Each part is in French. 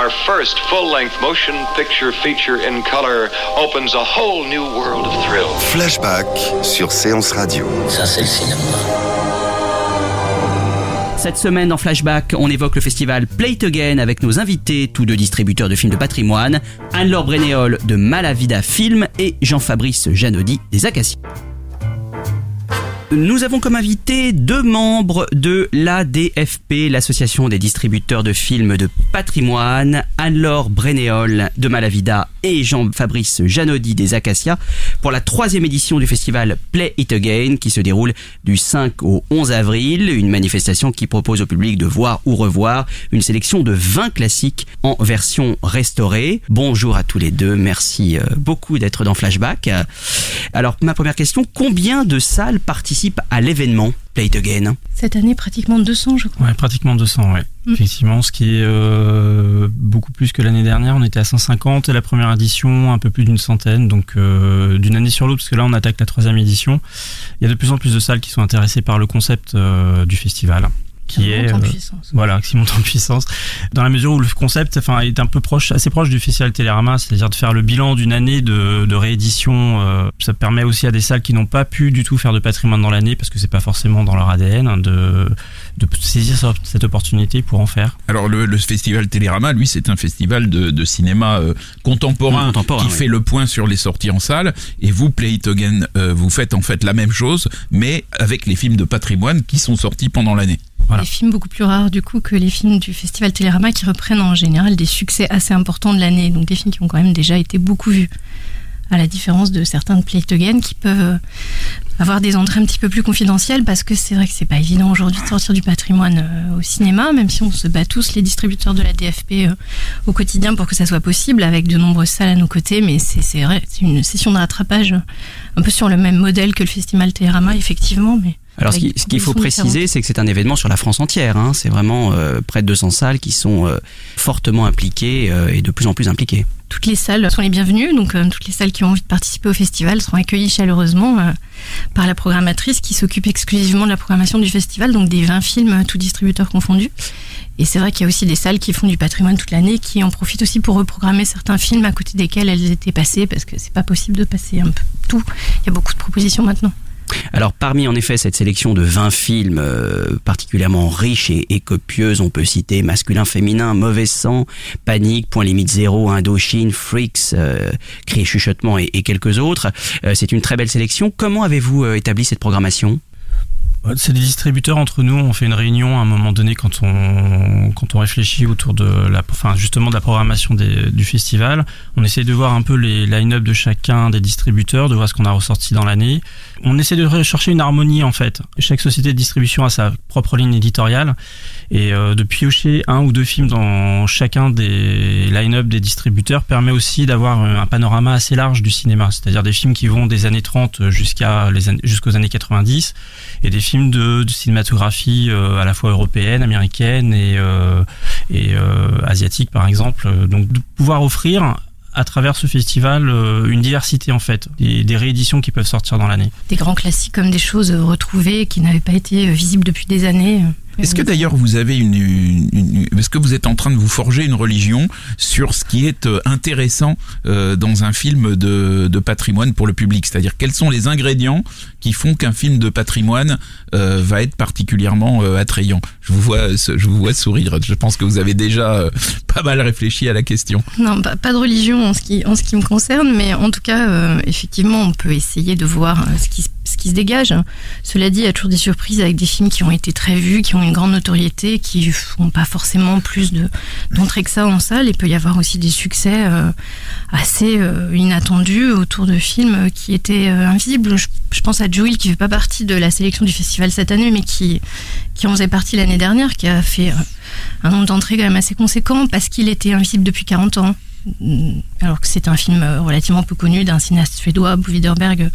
Our first full-length motion picture feature in color opens a whole new world of thrill. Flashback sur Séance Radio. Ça, c'est le cinéma. Cette semaine dans Flashback, on évoque le festival Play It Again avec nos invités, tous deux distributeurs de films de patrimoine, Anne-Laure Brénéol de Malavida Film et Jean-Fabrice Janody des Acacias. Nous avons comme invité deux membres de l'ADFP, l'association des distributeurs de films de patrimoine, Anne-Laure Brénéol de Malavida et Jean-Fabrice Janody des Acacias, pour la troisième édition du festival Play It Again qui se déroule du 5 au 11 avril, une manifestation qui propose au public de voir ou revoir une sélection de 20 classiques en version restaurée. Bonjour à tous les deux, merci euh, beaucoup d'être dans Flashback. Alors ma première question, combien de salles participent à l'événement Play It Again Cette année, pratiquement 200, je crois. Ouais, pratiquement 200, ouais. Mm. Effectivement, ce qui est euh, beaucoup plus que l'année dernière. On était à 150 et la première édition un peu plus d'une centaine. Donc euh, d'une année sur l'autre, parce que là on attaque la troisième édition. Il y a de plus en plus de salles qui sont intéressées par le concept euh, du festival qui est monte en euh, puissance. voilà qui monte en puissance dans la mesure où le concept enfin est un peu proche assez proche du festival Télérama c'est-à-dire de faire le bilan d'une année de, de réédition euh, ça permet aussi à des salles qui n'ont pas pu du tout faire de patrimoine dans l'année parce que c'est pas forcément dans leur ADN hein, de de saisir cette opportunité pour en faire Alors le, le festival Télérama, lui, c'est un festival de, de cinéma euh, contemporain, Contemporain, qui oui. fait le point sur les sorties en salle. Et vous, Play It Again, euh, vous faites en fait la même chose, mais avec les films de patrimoine qui sont sortis pendant l'année. Des films beaucoup plus rares du coup que les films du Festival Télérama qui reprennent en général des succès assez importants de l'année, donc des films qui ont quand même déjà été beaucoup vus. À la différence de certains de Play It Again qui peuvent euh, avoir des entrées un petit peu plus confidentielles parce que c'est vrai que c'est pas évident aujourd'hui de sortir du patrimoine euh, au cinéma, même si on se bat tous les distributeurs de la DFP euh, au quotidien pour que ça soit possible avec de nombreuses salles à nos côtés, mais c'est vrai, c'est une session de rattrapage un peu sur le même modèle que le Festival Télérama effectivement, mais Alors, ce qu'il faut préciser, c'est que c'est un événement sur la France entière. hein. C'est vraiment euh, près de 200 salles qui sont euh, fortement impliquées euh, et de plus en plus impliquées. toutes les salles sont les bienvenues, donc toutes les salles qui ont envie de participer au festival seront accueillies chaleureusement par la programmatrice qui s'occupe exclusivement de la programmation du festival, donc des 20 films, tous distributeurs confondus. Et c'est vrai qu'il y a aussi des salles qui font du patrimoine toute l'année, qui en profitent aussi pour reprogrammer certains films à côté desquels elles étaient passées, parce que c'est pas possible de passer un peu tout. Il y a beaucoup de propositions maintenant. Alors parmi en effet cette sélection de 20 films euh, particulièrement riches et, et copieuses, on peut citer Masculin, Féminin, Mauvais Sang, Panique, Point Limite Zéro, Indochine, Freaks, euh, Cris et Chuchotement et, quelques autres. Euh, C'est une très belle sélection. Comment avez-vous euh, établi cette programmation? C'est des distributeurs entre nous. On fait une réunion à un moment donné quand on quand on réfléchit autour de la, enfin justement de la programmation du festival. On essaie de voir un peu les line-up de chacun des distributeurs, de voir ce qu'on a ressorti dans l'année. On essaie de rechercher une harmonie en fait. Chaque société de distribution a sa propre ligne éditoriale et euh, de piocher un ou deux films dans chacun des line-up des distributeurs permet aussi d'avoir un panorama assez large du cinéma, c'est-à-dire des films qui vont des années 30 jusqu'à les jusqu'aux années 90 et des films de, de cinématographie euh, à la fois européenne, américaine et, euh, euh, asiatique par exemple. Donc de pouvoir offrir à travers ce festival une diversité en fait, des, rééditions qui peuvent sortir dans l'année. Des grands classiques comme des choses retrouvées qui n'avaient pas été visibles depuis des années. Est-ce que d'ailleurs vous avez une, une- une- est-ce que vous êtes en train de vous forger une religion sur ce qui est euh, intéressant euh, dans un film de, de patrimoine pour le public? C'est-à-dire quels sont les ingrédients qui font qu'un film de patrimoine euh, va être particulièrement euh, attrayant? Je vous vois, je vous vois sourire. Je pense que vous avez déjà euh, pas mal réfléchi à la question. Non, pas, de religion en ce, qui, en ce qui me concerne, mais en tout cas, effectivement, on peut essayer de voir ce qui, ce qui se dégage. Cela dit, il y a toujours des surprises avec des films qui ont été très vus, qui ont une grande notoriété, qui n'ont pas forcément plus de- d'entrée que ça en salle. Il peut y avoir aussi des succès euh, assez euh, inattendus autour de films qui étaient euh, invisibles. Je, pense à Joel, qui fait pas partie de la sélection du festival cette année, mais qui, qui en faisait partie l'année dernière, qui a fait euh, un nombre d'entrées quand même assez conséquent parce qu'il était invisible depuis 40 ans. Mm, Alors que c'est un film euh, relativement peu connu d'un cinéaste suédois, Bo Widerberg,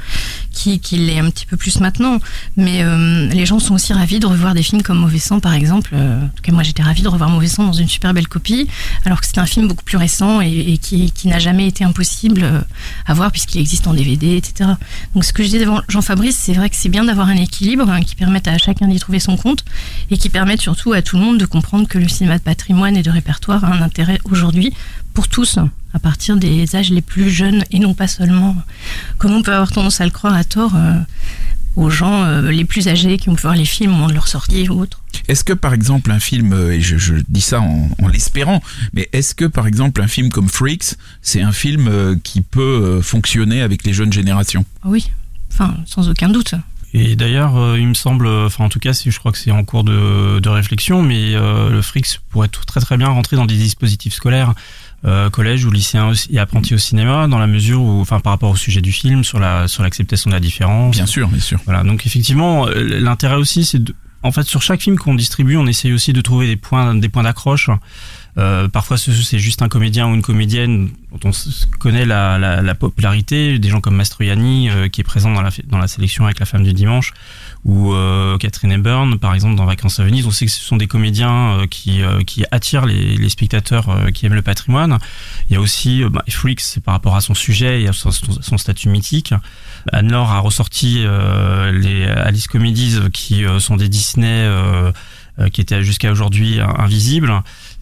qui, qui l'est un petit peu plus maintenant. Mais euh, les gens sont aussi ravis de revoir des films comme Mauvais Sang, par exemple. Euh, en tout cas, moi, j'étais ravie de revoir Mauvais Sang dans une super belle copie, alors que c'est un film beaucoup plus récent et, qui, qui n'a jamais été impossible à voir puisqu'il existe en DVD, etc. Donc, ce que je disais devant Jean-Fabrice, c'est vrai que c'est bien d'avoir un équilibre hein, qui permette à chacun d'y trouver son compte et qui permette surtout à tout le monde de comprendre que le cinéma de patrimoine et de répertoire a un intérêt aujourd'hui pour tous, à partir des âges les plus jeunes et non pas seulement, comme on peut avoir tendance à le croire à tort, euh, aux gens euh, les plus âgés qui ont pu voir les films au moment de leur sortie ou autre? Est-ce que par exemple un film, euh, et je, je dis ça en, en l'espérant, mais est-ce que par exemple un film comme Freaks, c'est un film euh, qui peut euh, fonctionner avec les jeunes générations? Ah Oui, enfin, sans aucun doute. Et d'ailleurs, euh, il me semble, enfin en tout cas, si je crois que c'est en cours de, de réflexion, mais euh, le Frix pourrait tout très très bien rentrer dans des dispositifs scolaires, euh, collège ou lycéens aussi- et apprentis au cinéma, dans la mesure où, enfin par rapport au sujet du film, sur la sur l'acceptation de la différence. Bien sûr, bien sûr. Voilà, donc effectivement, euh, l'intérêt aussi, c'est de, en fait, sur chaque film qu'on distribue, on essaye aussi de trouver des points, des points d'accroche. Euh, parfois, ce- c'est juste un comédien ou une comédienne dont on connaît la, la, la popularité, des gens comme Mastroianni, euh, qui est présent dans la, dans la sélection avec La Femme du Dimanche, ou euh, Catherine Hepburn, par exemple, dans Vacances à Venise. On sait que ce sont des comédiens euh, qui, euh, qui attirent les, les spectateurs qui aiment le patrimoine. Il y a aussi bah, Freaks, par rapport à son sujet et à son, son statut mythique. Anne-Laure a ressorti les Alice Comedies qui sont des Disney qui étaient jusqu'à aujourd'hui invisibles.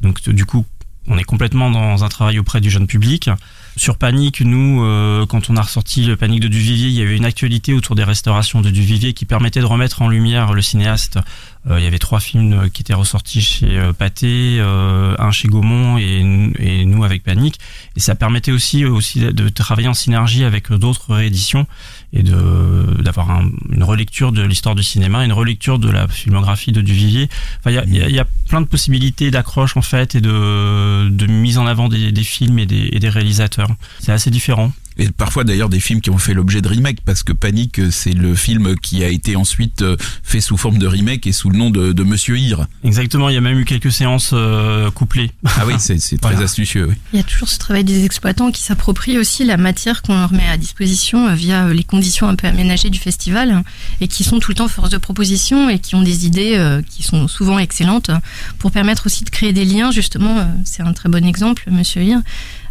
Donc du coup, on est complètement dans un travail auprès du jeune public. Sur Panique, nous, euh, quand on a ressorti le Panique de Duvivier, il y avait une actualité autour des restaurations de Duvivier qui permettait de remettre en lumière le cinéaste. Euh, il y avait trois films euh, qui étaient ressortis chez euh, Pathé, un chez Gaumont et, et nous avec Panique. Et ça permettait aussi, aussi de travailler en synergie avec d'autres rééditions et de d'avoir un- une relecture de l'histoire du cinéma, une relecture de la filmographie de Duvivier. Enfin, il y a, y a plein de possibilités d'accroche en fait et de, de mise en avant des, des films et des, et des réalisateurs. C'est assez différent. Et parfois d'ailleurs des films qui ont fait l'objet de remake, parce que Panique, euh, c'est le film qui a été ensuite euh, fait sous forme de remake et sous le nom de, de Monsieur Hir. Exactement, il y a même eu quelques séances euh, couplées. Ah oui, c'est très Voilà. astucieux. Oui. Il y a toujours ce travail des exploitants qui s'approprient aussi la matière qu'on leur met à disposition via les conditions un peu aménagées du festival hein, et qui sont tout le temps force de proposition et qui ont des idées euh, qui sont souvent excellentes pour permettre aussi de créer des liens. Justement, c'est un très bon exemple, Monsieur Hir,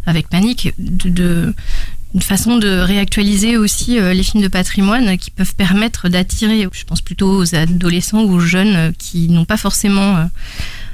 avec Panique, de, de une façon de réactualiser aussi euh, les films de patrimoine qui peuvent permettre d'attirer, je pense plutôt aux adolescents ou aux jeunes euh, qui n'ont pas forcément euh,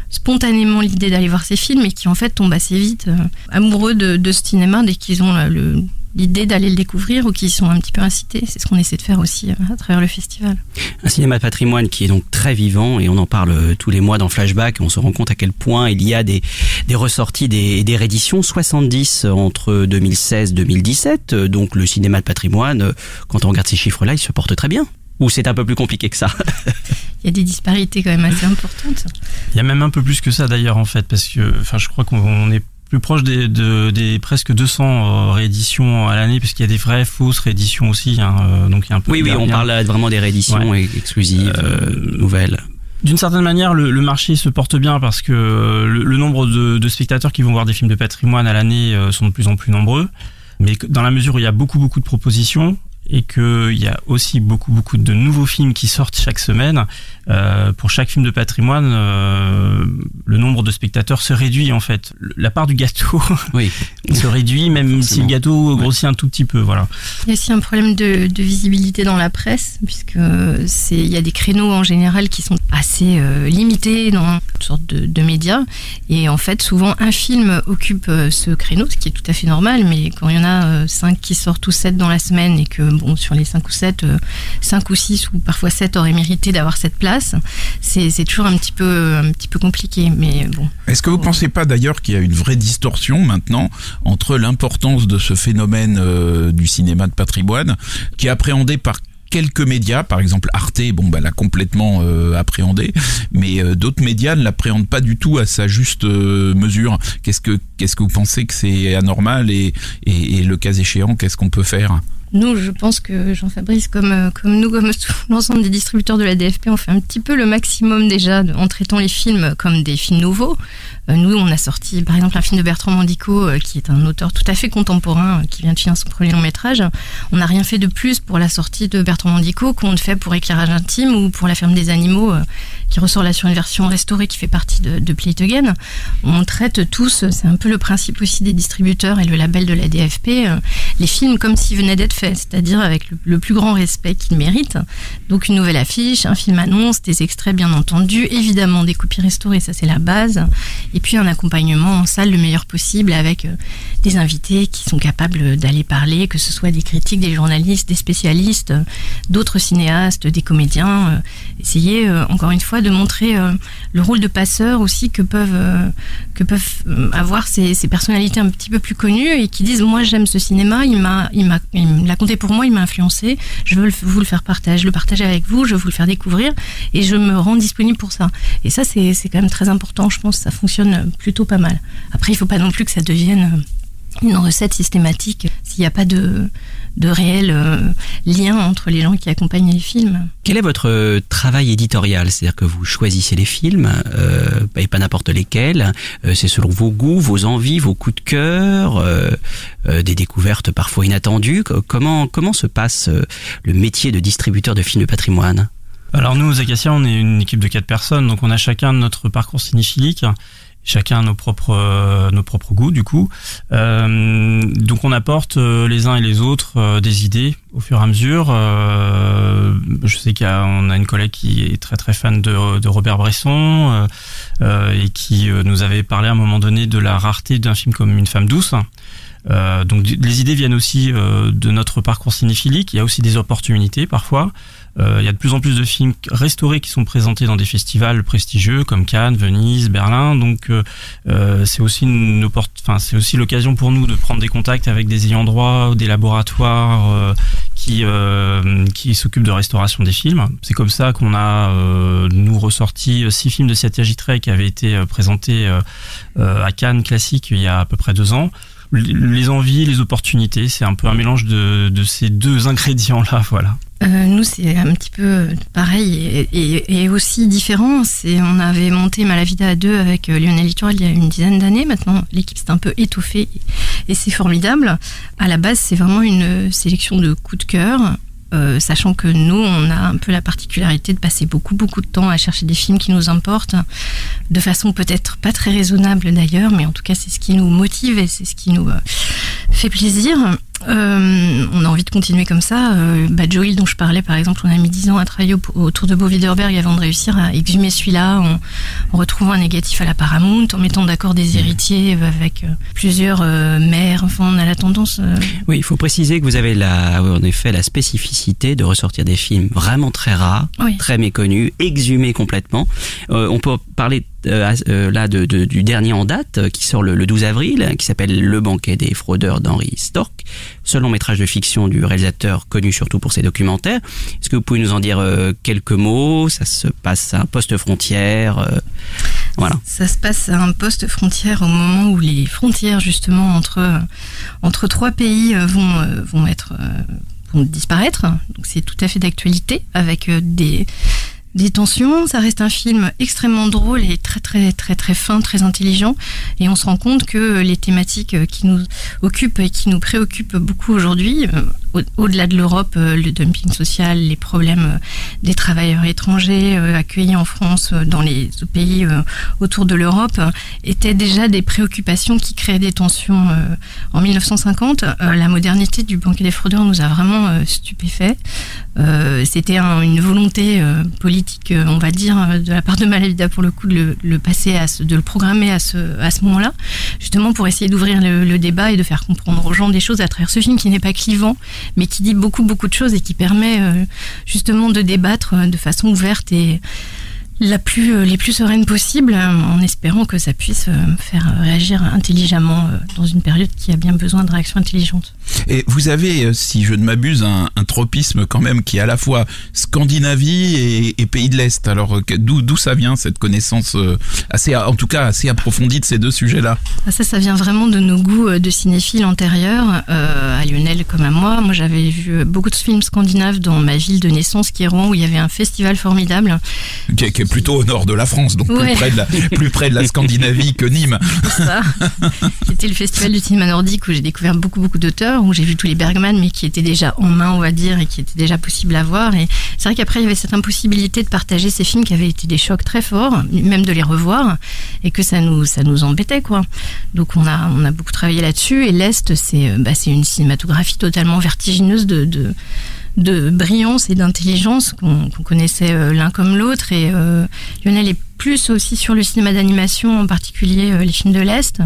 spontanément l'idée d'aller voir ces films et qui en fait tombent assez vite amoureux de, de ce cinéma dès qu'ils ont le- l'idée d'aller le découvrir ou qui sont un petit peu incités. C'est ce qu'on essaie de faire aussi euh, à travers le festival. Un cinéma de patrimoine qui est donc très vivant et on en parle euh, tous les mois dans Flashback. On se rend compte à quel point il y a des, des ressorties, des, des rééditions. 70 entre 2016-2017. Euh, Donc le cinéma de patrimoine, euh, quand on regarde ces chiffres-là, il se porte très bien. Ou c'est un peu plus compliqué que ça? Il y a des disparités quand même assez importantes. Il y a même un peu plus que ça d'ailleurs en fait, parce que enfin, je crois qu'on est plus proche des, de- des presque 200 euh, rééditions à l'année, parce qu'il y a des vraies fausses rééditions aussi. hein, euh, donc il y a un peu Oui, oui, on parle là vraiment des rééditions Ouais. exclusives, euh, nouvelles. D'une certaine manière, le, le marché se porte bien parce que euh, le, le nombre de, de spectateurs qui vont voir des films de patrimoine à l'année euh, sont de plus en plus nombreux. Mais dans la mesure où il y a beaucoup beaucoup de propositions et qu'il y a aussi beaucoup beaucoup de nouveaux films qui sortent chaque semaine, euh, pour chaque film de patrimoine, euh, le nombre de spectateurs se réduit en fait. La part du gâteau Oui. se réduit même si le gâteau grossit un tout petit peu. Voilà. Il y a aussi un problème de, de visibilité dans la presse, puisque c'est il y a des créneaux en général qui sont assez euh, limités dans toutes sortes de, de médias. Et en fait, souvent, un film occupe euh, ce créneau, ce qui est tout à fait normal, mais quand il y en a euh, cinq qui sortent ou sept dans la semaine et que sur les 5 ou 7, 5 ou 6 ou parfois 7 auraient mérité d'avoir cette place. C'est toujours un petit peu, un petit peu compliqué, mais bon. Est-ce que vous ne pensez pas d'ailleurs qu'il y a une vraie distorsion maintenant entre l'importance de ce phénomène du cinéma de patrimoine, qui est appréhendé par quelques médias, par exemple Arte, bon bah l'a complètement euh, appréhendé, mais euh, d'autres médias ne l'appréhendent pas du tout à sa juste euh, mesure? Qu'est-ce que que vous pensez que c'est anormal et, et le cas échéant, qu'est-ce qu'on peut faire? Nous, je pense que Jean-Fabrice, comme, comme nous, comme l'ensemble des distributeurs de la DFP, on fait un petit peu le maximum déjà en traitant les films comme des films nouveaux. Euh, nous, on a sorti par exemple un film de Bertrand Mandico, euh, qui est un auteur tout à fait contemporain, euh, qui vient de finir son premier long métrage. On n'a rien fait de plus pour la sortie de Bertrand Mandico qu'on ne fait pour Éclairage intime ou pour La ferme des animaux, qui ressort là sur une version restaurée qui fait partie de, de Play Again. On traite tous, c'est un peu le principe aussi des distributeurs et le label de la DFP, les films comme s'ils venaient d'être c'est-à-dire avec le, plus grand respect qu'ils méritent. Donc une nouvelle affiche, un film annonce, des extraits bien entendu, évidemment des copies restaurées, ça c'est la base. Et puis un accompagnement en salle le meilleur possible avec euh, des invités qui sont capables d'aller parler, que ce soit des critiques, des journalistes, des spécialistes, euh, d'autres cinéastes, des comédiens. Euh, essayer encore une fois de montrer le rôle de passeur aussi que peuvent que peuvent avoir ces, personnalités un petit peu plus connues et qui disent moi j'aime ce cinéma, il m'a il m'a l'a compté pour moi, il m'a influencé, je veux vous le faire partager, le partager avec vous, je veux vous le faire découvrir et je me rends disponible pour ça. Et ça c'est quand même très important, je pense, ça fonctionne plutôt pas mal. Après, il faut pas non plus que ça devienne une recette systématique s'il n'y a pas de, de réel euh, lien entre les gens qui accompagnent les films. Quel est votre euh, travail éditorial? C'est-à-dire que vous choisissez les films, euh, et pas n'importe lesquels, c'est selon vos goûts, vos envies, vos coups de cœur, des découvertes parfois inattendues. Comment, comment se passe le métier de distributeur de films de patrimoine? Alors nous, aux Acacia, on est une équipe de quatre personnes, donc on a chacun notre parcours cinéphilique chacun nos propres euh, nos propres goûts du coup. Euh, donc on apporte euh, les uns et les autres des idées au fur et à mesure. je sais qu'on a, une collègue qui est très très fan de, de Robert Bresson et qui nous avait parlé à un moment donné de la rareté d'un film comme Une femme douce. Donc les idées viennent aussi de notre parcours cinéphilique. Il y a aussi des opportunités parfois. Euh, il y a de plus en plus de films restaurés qui sont présentés dans des festivals prestigieux comme Cannes, Venise, Berlin. Donc euh, euh, c'est aussi une enfin c'est aussi l'occasion pour nous de prendre des contacts avec des ayants droit, des laboratoires qui qui s'occupent de restauration des films. C'est comme ça qu'on a nous ressorti six films de Satyajit qui avaient été présentés à Cannes classique il y a à peu près deux ans les envies, les opportunités, c'est un peu un mélange de, ces deux ingrédients-là, voilà. Euh, nous, c'est un petit peu pareil et, et, aussi différent. C'est, on avait monté Malavida à deux avec euh, Lionel Littoral il y a une dizaine d'années. Maintenant, l'équipe s'est un peu étoffée et c'est formidable. À la base, c'est vraiment une sélection de coups de cœur. Euh, sachant que nous, on a un peu la particularité de passer beaucoup, beaucoup de temps à chercher des films qui nous importent, de façon peut-être pas très raisonnable d'ailleurs, mais en tout cas, c'est ce qui nous motive et c'est ce qui nous fait plaisir. Euh, on a envie de continuer comme ça. Euh, bah, Joel, dont je parlais, par exemple, on a mis 10 ans à travailler autour de Beau Widerberg avant de réussir à exhumer celui-là en, retrouvant un négatif à la Paramount, en mettant d'accord des héritiers avec euh, plusieurs euh, mères. Enfin, on a la tendance. Oui, il faut préciser que vous avez la, en effet la spécificité de ressortir des films vraiment très rares, très méconnus, exhumés complètement. on peut parler euh, euh, là de, du dernier en date euh, qui sort le, 12 avril, qui s'appelle Le banquet des fraudeurs d'Henri Stork, seul long métrage de fiction du réalisateur connu surtout pour ses documentaires. Est-ce que vous pouvez nous en dire quelques mots? Ça se passe à un poste frontière. voilà. Ça se passe à un poste frontière au moment où les frontières justement entre entre trois pays vont vont être vont disparaître. Donc c'est tout à fait d'actualité avec des des tensions. Ça reste un film extrêmement drôle et très très très très fin, très intelligent. Et on se rend compte que les thématiques qui nous occupent et qui nous préoccupent beaucoup aujourd'hui, euh, au-delà de l'Europe, euh, le dumping social, les problèmes euh, des travailleurs étrangers accueillis en France, dans les pays autour de l'Europe, étaient déjà des préoccupations qui créaient des tensions en 1950. La modernité du banquet des fraudeurs nous a vraiment stupéfait. C'était une volonté politique politique, on va dire, de la part de Malavida pour le coup, de le, passer, à de le programmer à ce, à ce moment-là, justement pour essayer d'ouvrir le, débat et de faire comprendre aux gens des choses à travers ce film qui n'est pas clivant, mais qui dit beaucoup, beaucoup de choses et qui permet justement de débattre de façon ouverte et la plus, euh, les plus sereines possibles, euh, en espérant que ça puisse euh, faire réagir intelligemment dans une période qui a bien besoin de réactions intelligentes. Et vous avez, si je ne m'abuse, un, tropisme quand même qui est à la fois Scandinavie et, pays de l'Est. Alors d'où ça vient cette connaissance assez, en tout cas assez approfondie de ces deux sujets-là? Ah, Ça, ça vient vraiment de nos goûts de cinéphiles antérieurs, à Lionel comme à moi. Moi, j'avais vu beaucoup de films scandinaves dans ma ville de naissance, qui est Rouen, où il y avait un festival formidable plutôt au nord de la France, donc plus, près de la, plus près de la Scandinavie que Nîmes. C'était le festival du cinéma nordique où j'ai découvert beaucoup beaucoup d'auteurs, où j'ai vu tous les Bergman, mais qui étaient déjà en main, on va dire, et qui étaient déjà possibles à voir. Et c'est vrai qu'après il y avait cette impossibilité de partager ces films qui avaient été des chocs très forts, même de les revoir, et que ça nous ça nous embêtait quoi. Donc on a on a beaucoup travaillé là-dessus. Et l'est, c'est bah, c'est une cinématographie totalement vertigineuse de, de de brillance et d'intelligence qu'on connaissait euh, l'un comme l'autre. Et euh, Lionel est plus aussi sur le cinéma d'animation, en particulier euh, les films de l'Est.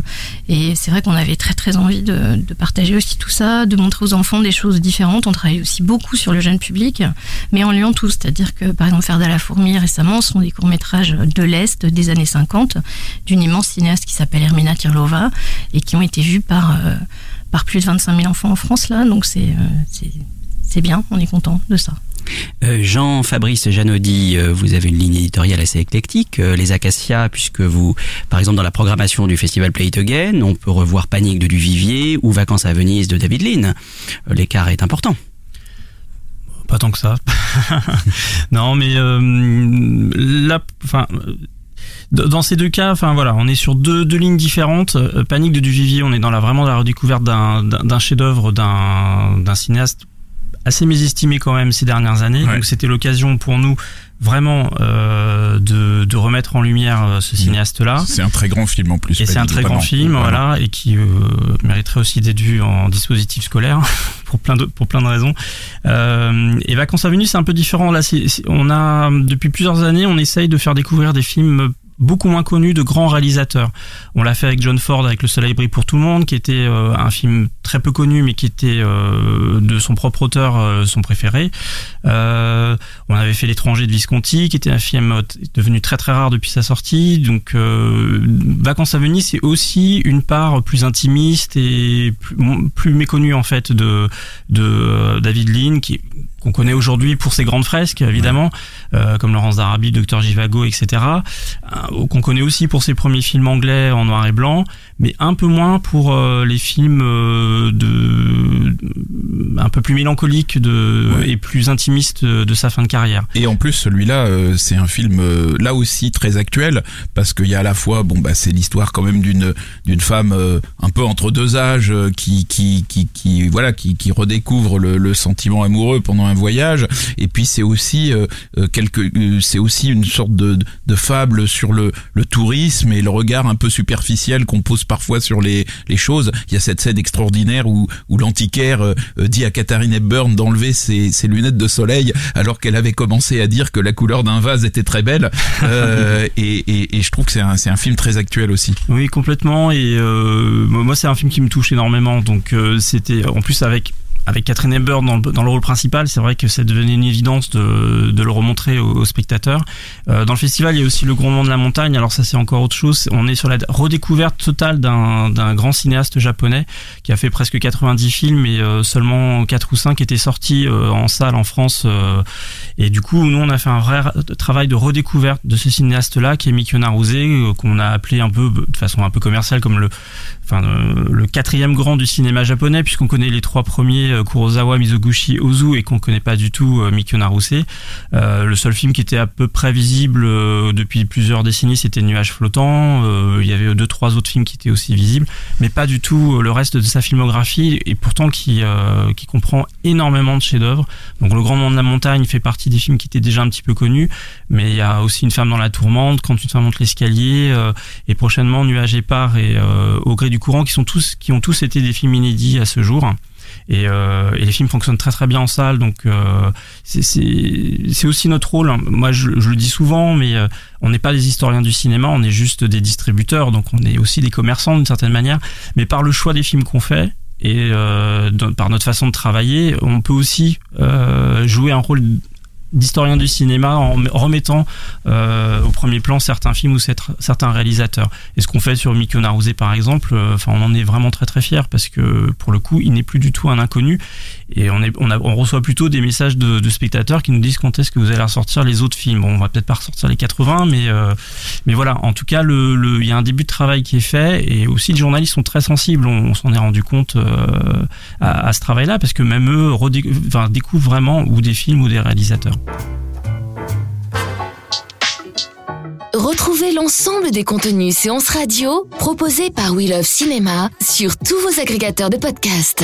Et c'est vrai qu'on avait très très envie de, partager aussi tout ça, de montrer aux enfants des choses différentes. On travaille aussi beaucoup sur le jeune public, mais en liant tout. C'est-à-dire que par exemple, de la fourmi récemment ce sont des courts-métrages de l'Est des années 50 d'une immense cinéaste qui s'appelle Hermina Tirlova et qui ont été vus par, par plus de 25 000 enfants en France là. Donc c'est c'est bien, on est content de ça. Euh, Jean-Fabrice Janody, euh, vous avez une ligne éditoriale assez éclectique, euh, les Acacias, puisque vous, par exemple, dans la programmation du festival Play It Again, on peut revoir Panique de Duvivier ou Vacances à Venise de David Lean. L'écart est important. Pas tant que ça. non, mais là, enfin dans ces deux cas, enfin voilà, on est sur deux, deux lignes différentes. Panique de Duvivier, on est dans la vraiment la redécouverte d'un chef-d'œuvre d'un cinéaste assez mésestimé quand même ces dernières années. Donc c'était l'occasion pour nous vraiment euh, de, de, remettre en lumière euh, ce cinéaste-là. C'est un très grand film en plus. Et c'est un très grand film, voilà, et qui euh, mériterait aussi d'être vu en dispositif scolaire pour plein de pour plein de raisons. Euh, et Vacances à venir, c'est un peu différent. Là, on a depuis plusieurs années, on essaye de faire découvrir des films beaucoup moins connu de grands réalisateurs. On l'a fait avec John Ford avec Le Soleil brille pour tout le monde, qui était euh, un film très peu connu, mais qui était euh, de son propre auteur euh, son préféré. on avait fait L'étranger de Visconti, qui était un film devenu très très rare depuis sa sortie. Donc Vacances à Venise, c'est aussi une part plus intimiste et plus, méconnue en fait de, de David Lean, qui qu'on connaît aujourd'hui pour ses grandes fresques, évidemment, euh, comme Laurence d'Arabie, Docteur Givago, etc. Euh, qu'on connaît aussi pour ses premiers films anglais en noir et blanc, mais un peu moins pour euh, les films de un peu plus mélancoliques de et plus intimistes de, sa fin de carrière. Et en plus, celui-là, c'est un film là aussi très actuel parce qu'il y a à la fois, bon bah c'est l'histoire quand même d'une d'une femme un peu entre deux âges qui qui qui, qui voilà qui, qui redécouvre le, le sentiment amoureux pendant un voyage. Et puis c'est aussi euh, euh, quelque, euh, c'est aussi une sorte de, de fable sur le, le tourisme et le regard un peu superficiel qu'on pose parfois sur les, les choses. Il y a cette scène extraordinaire où, où l'antiquaire dit à Katharine Hepburn d'enlever ses, ses, lunettes de soleil alors qu'elle avait commencé à dire que la couleur d'un vase était très belle. et, et, et, je trouve que c'est un, c'est un film très actuel aussi. Oui, complètement. Et moi, c'est un film qui me touche énormément. Donc c'était en plus avec avec Catherine Hepburn dans le, rôle principal, c'est vrai que ça devenait une évidence de, le remontrer aux, spectateurs. Euh, dans le festival, il y a aussi le Grondement de la montagne. Alors ça, c'est encore autre chose. On est sur la redécouverte totale d'un grand cinéaste japonais qui a fait presque 90 films et euh, seulement 4 ou 5 étaient sortis euh, en salle en France. Et du coup, nous, on a fait un vrai travail de redécouverte de ce cinéaste-là, qui est Mikio Naruse, qu'on a appelé un peu de façon un peu commerciale comme le quatrième grand du cinéma japonais puisqu'on connaît les trois premiers Kurosawa, Mizoguchi, Ozu et qu'on connaît pas du tout euh, Mikio Naruse. Euh, le seul film qui était à peu près visible depuis plusieurs décennies c'était Nuages flottants. il y avait deux trois autres films qui étaient aussi visibles, mais pas du tout le reste de sa filmographie et pourtant qui qui comprend énormément de chefs-d'œuvre. Donc Le Grand Monde de la Montagne fait partie des films qui étaient déjà un petit peu connus, mais il y a aussi Une femme dans la tourmente, Quand une femme monte l'escalier et prochainement Nuages épars et Au gré du courant qui sont tous qui ont tous été des films inédits à ce jour. Et, euh, et les films fonctionnent très très bien en salle, donc euh, c'est aussi notre rôle. Hein. Moi, je, je, le dis souvent, mais euh, on n'est pas des historiens du cinéma, on est juste des distributeurs, donc on est aussi des commerçants d'une certaine manière. Mais par le choix des films qu'on fait, et euh, par notre façon de travailler, on peut aussi euh, jouer un rôle d'historien du cinéma en remettant euh, au premier plan certains films ou certains réalisateurs. Et ce qu'on fait sur Mikio Naruse par exemple, euh, enfin on en est vraiment très très fier parce que pour le coup il n'est plus du tout un inconnu et on, reçoit plutôt des messages de, spectateurs qui nous disent quand est-ce que vous allez ressortir les autres films. Bon, on va peut-être pas ressortir les 80, mais euh, mais voilà. En tout cas, il y a un début de travail qui est fait et aussi les journalistes sont très sensibles. On, s'en est rendu compte euh, à, ce travail-là parce que même eux découvrent vraiment ou des films ou des réalisateurs. Retrouvez l'ensemble des contenus séances radio proposés par We Love Cinéma sur tous vos agrégateurs de podcasts.